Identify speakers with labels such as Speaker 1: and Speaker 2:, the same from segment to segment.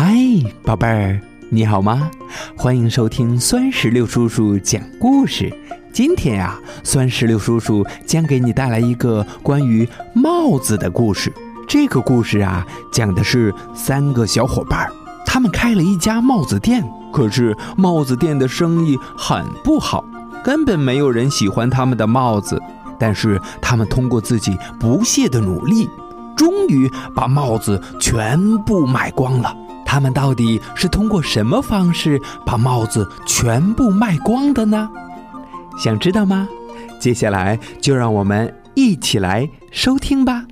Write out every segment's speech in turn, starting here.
Speaker 1: 嗨，宝贝儿，你好吗？欢迎收听酸石榴叔叔讲故事。今天呀、酸石榴叔叔将给你带来一个关于帽子的故事。这个故事啊，讲的是三个小伙伴，他们开了一家帽子店，可是帽子店的生意很不好，根本没有人喜欢他们的帽子。但是他们通过自己不懈的努力，终于把帽子全部卖光了。他们到底是通过什么方式把帽子全部卖光的呢？想知道吗？接下来就让我们一起来收听吧。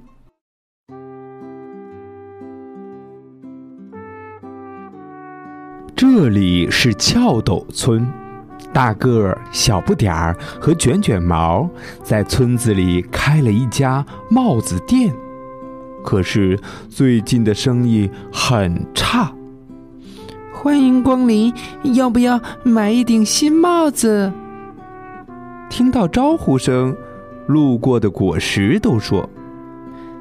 Speaker 1: 这里是翘斗村，大个儿、小不点儿和卷卷毛在村子里开了一家帽子店。可是最近的生意很差。欢迎光临，要不要买一顶新帽子？听到招呼声，路过的果实都说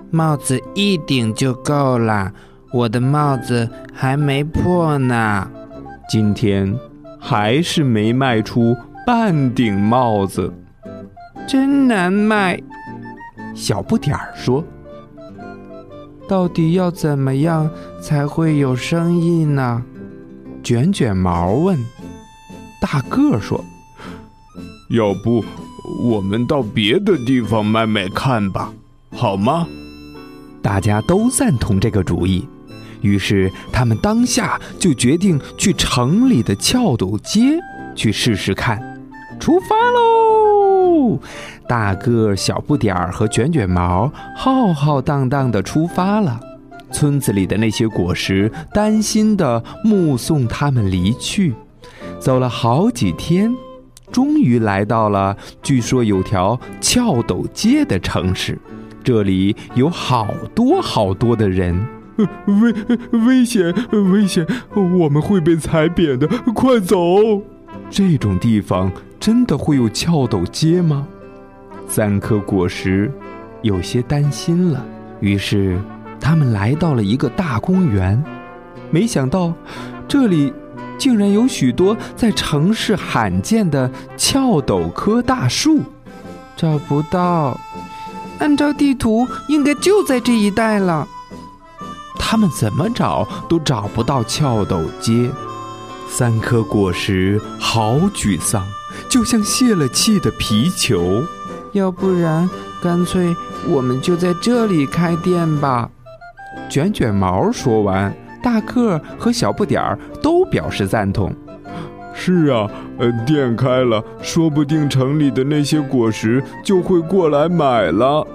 Speaker 2: 帽子一顶就够了，我的帽子还没破呢。
Speaker 1: 今天还是没卖出半顶帽子。
Speaker 2: 真难卖，
Speaker 1: 小不点儿说
Speaker 2: 到底要怎么样才会有生意呢？：“
Speaker 1: 卷卷毛问。”大个儿说
Speaker 3: 要不我们到别的地方卖卖看吧，好吗？：“
Speaker 1: 大家都赞同这个主意。”于是他们当下就决定去城里的翘斗街去试试看。出发喽！大个儿、小不点儿和卷卷毛浩浩荡荡地出发了。村子里的那些果实担心地目送他们离去，走了好几天，终于来到了据说有条翘斗街的城市。这里有好多好多的人。
Speaker 3: 危 危险危险！我们会被踩扁的，快走！
Speaker 1: 这种地方真的会有翘斗街吗？三颗果实有些担心了，于是他们来到了一个大公园。没想到，这里竟然有许多在城市罕见的翘斗科大树。
Speaker 2: 找不到。按照地图，应该就在这一带了。
Speaker 1: 他们怎么找都找不到翘斗街。三颗果实好沮丧，就像泄了气的皮球。
Speaker 2: 要不然，干脆我们就在这里开店吧。
Speaker 1: 卷卷毛说完，大个儿和小不点儿都表示赞同。
Speaker 3: 是啊，呃，店开了，说不定城里的那些果实就会过来买了。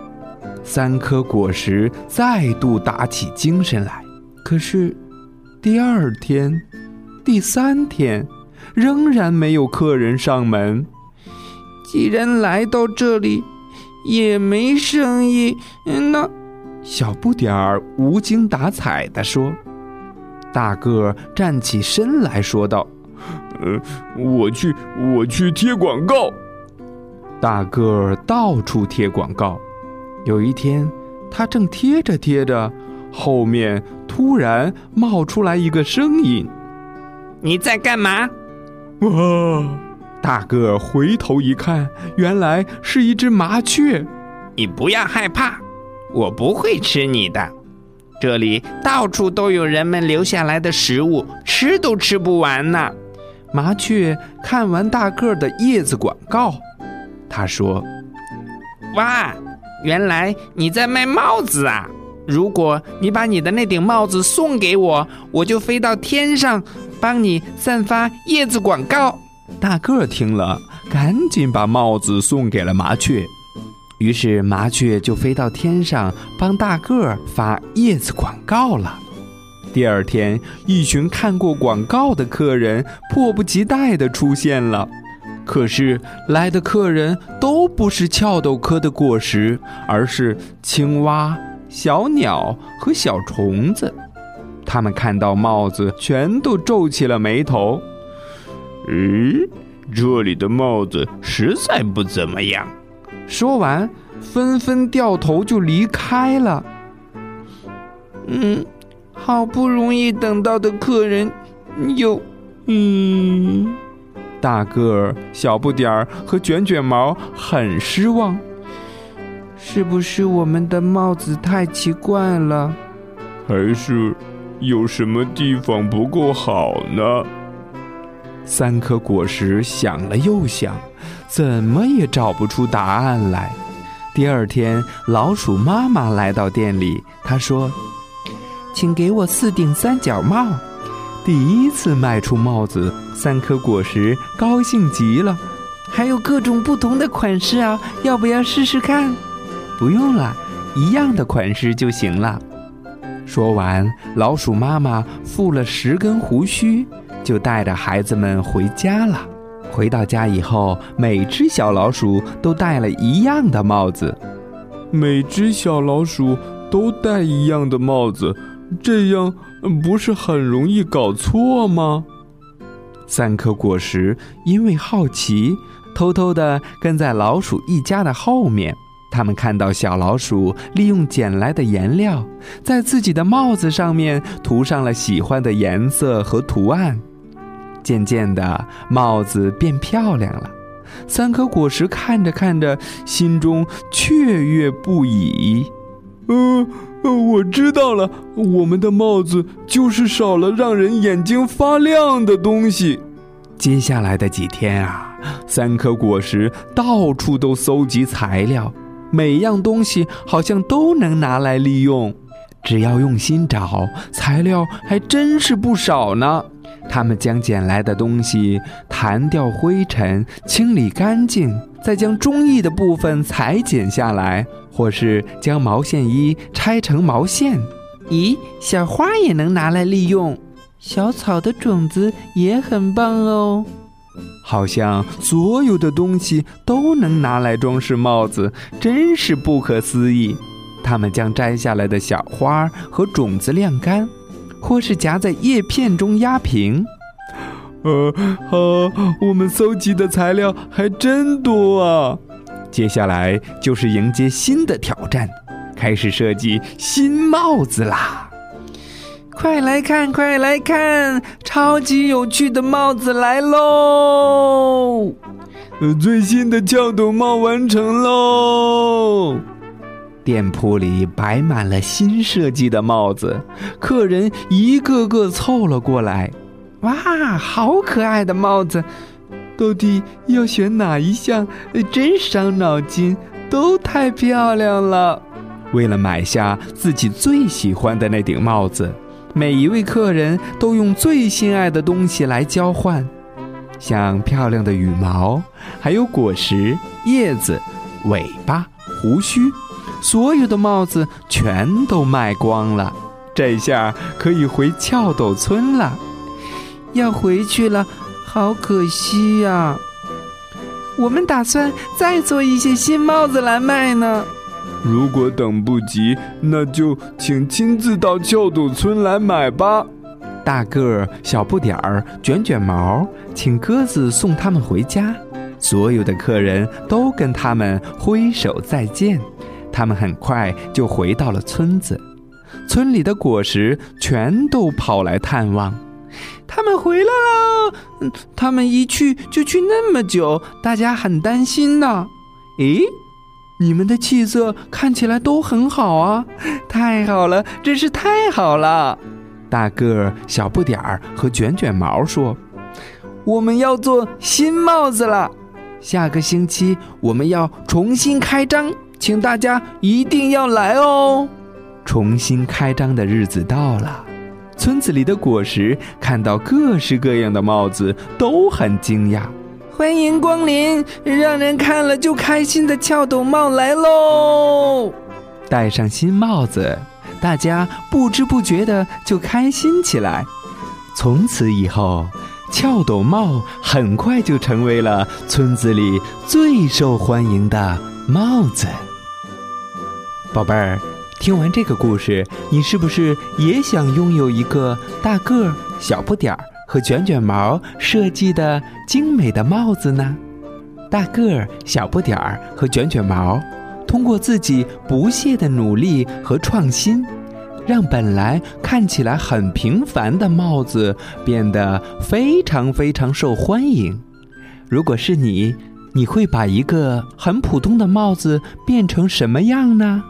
Speaker 1: 三颗果实再度打起精神来。可是，第二天、第三天，仍然没有客人上门。
Speaker 2: 既然来到这里，也没生意，嗯那
Speaker 1: 小不点儿无精打采地说。大个儿站起身来说道
Speaker 3: 呃，我去，我去贴广告。：“
Speaker 1: 大个儿到处贴广告。有一天，他正贴着贴着，后面突然冒出来一个声音。
Speaker 2: 你在干嘛？
Speaker 3: 哇！
Speaker 1: 大个儿回头一看，原来是一只麻雀。
Speaker 2: 你不要害怕，我不会吃你的。这里到处都有人们留下来的食物，吃都吃不完呢。
Speaker 1: 麻雀看完大个儿的叶子广告，他说
Speaker 2: 哇，原来你在卖帽子啊！如果你把你的那顶帽子送给我，我就飞到天上，帮你散发叶子广告。：“
Speaker 1: 大个儿听了，赶紧把帽子送给了麻雀。”于是麻雀就飞到天上，帮大个儿发叶子广告了。第二天，一群看过广告的客人迫不及待地出现了。可是来的客人都不是翘豆科的果实，而是青蛙、小鸟和小虫子。他们看到帽子，全都皱起了眉头。
Speaker 3: 咦，这里的帽子实在不怎么样。
Speaker 1: 说完，纷纷掉头就离开了。
Speaker 2: 嗯，好好不容易等到的客人，又……嗯。
Speaker 1: 大个儿、小不点儿和卷卷毛很失望。
Speaker 2: 是不是我们的帽子太奇怪了？
Speaker 3: 还是有什么地方不够好呢？
Speaker 1: 三颗果实想了又想，怎么也找不出答案来。第二天，老鼠妈妈来到店里，她说：“
Speaker 2: 请给我四顶三角帽。”
Speaker 1: 第一次卖出帽子，三颗果实高兴极了。
Speaker 2: 还有各种不同的款式啊，要不要试试看？
Speaker 1: 不用了，一样的款式就行了。说完，老鼠妈妈付了十根胡须，就带着孩子们回家了。回到家以后，每只小老鼠都戴了一样的帽子。
Speaker 3: 每只小老鼠都戴一样的帽子，这样。不是很容易搞错吗？
Speaker 1: 三颗果实因为好奇，偷偷的跟在老鼠一家的后面。他们看到小老鼠利用捡来的颜料，在自己的帽子上面涂上了喜欢的颜色和图案。渐渐的，帽子变漂亮了。三颗果实看着看着，心中雀跃不已。
Speaker 3: 嗯。我知道了，我们的帽子就是少了让人眼睛发亮的东西。
Speaker 1: 接下来的几天啊，三颗果实到处都搜集材料，每样东西好像都能拿来利用。只要用心找，材料还真是不少呢。他们将捡来的东西弹掉灰尘，清理干净，再将中意的部分裁剪下来。或是将毛线衣拆成毛线，
Speaker 2: 咦，小花也能拿来利用，小草的种子也很棒哦。
Speaker 1: 好像所有的东西都能拿来装饰帽子，真是不可思议。他们将摘下来的小花和种子晾干，或是夹在叶片中压平。
Speaker 3: 呃，好，我们搜集的材料还真多啊。
Speaker 1: 接下来就是迎接新的挑战，开始设计新帽子啦！
Speaker 2: 快来看，快来看，超级有趣的帽子来喽！
Speaker 3: 呃，最新的翘斗帽完成喽！
Speaker 1: 店铺里摆满了新设计的帽子，客人一个个凑了过来。
Speaker 2: 哇，好可爱的帽子！
Speaker 3: 到底要选哪一项？真伤脑筋，都太漂亮了。
Speaker 1: 为了买下自己最喜欢的那顶帽子，每一位客人都用最心爱的东西来交换，像漂亮的羽毛，还有果实、叶子、尾巴、胡须，所有的帽子全都卖光了。这下可以回翘斗村了，
Speaker 2: 要回去了。好可惜呀！我们打算再做一些新帽子来卖呢。
Speaker 3: 如果等不及，那就请亲自到翘斗村来买吧。
Speaker 1: 大个儿、小不点儿、卷卷毛，请鸽子送他们回家。所有的客人都跟他们挥手再见。他们很快就回到了村子，村里的果实全都跑来探望。
Speaker 2: 他们回来了，他们一去就去那么久，大家很担心呢。
Speaker 1: 诶，你们的气色看起来都很好啊！
Speaker 2: 太好了，真是太好了！
Speaker 1: 大个儿、小不点儿和卷卷毛说：“
Speaker 2: 我们要做新帽子了，下个星期我们要重新开张，请大家一定要来哦。”
Speaker 1: 重新开张的日子到了。村子里的果实看到各式各样的帽子，都很惊讶。
Speaker 2: 欢迎光临，让人看了就开心的翘斗帽来喽！
Speaker 1: 戴上新帽子，大家不知不觉的就开心起来。从此以后，翘斗帽很快就成为了村子里最受欢迎的帽子。宝贝儿。听完这个故事，你是不是也想拥有一个大个儿、小不点儿和卷卷毛设计的精美的帽子呢？大个儿、小不点儿和卷卷毛通过自己不懈的努力和创新，让本来看起来很平凡的帽子变得非常非常受欢迎。如果是你，你会把一个很普通的帽子变成什么样呢？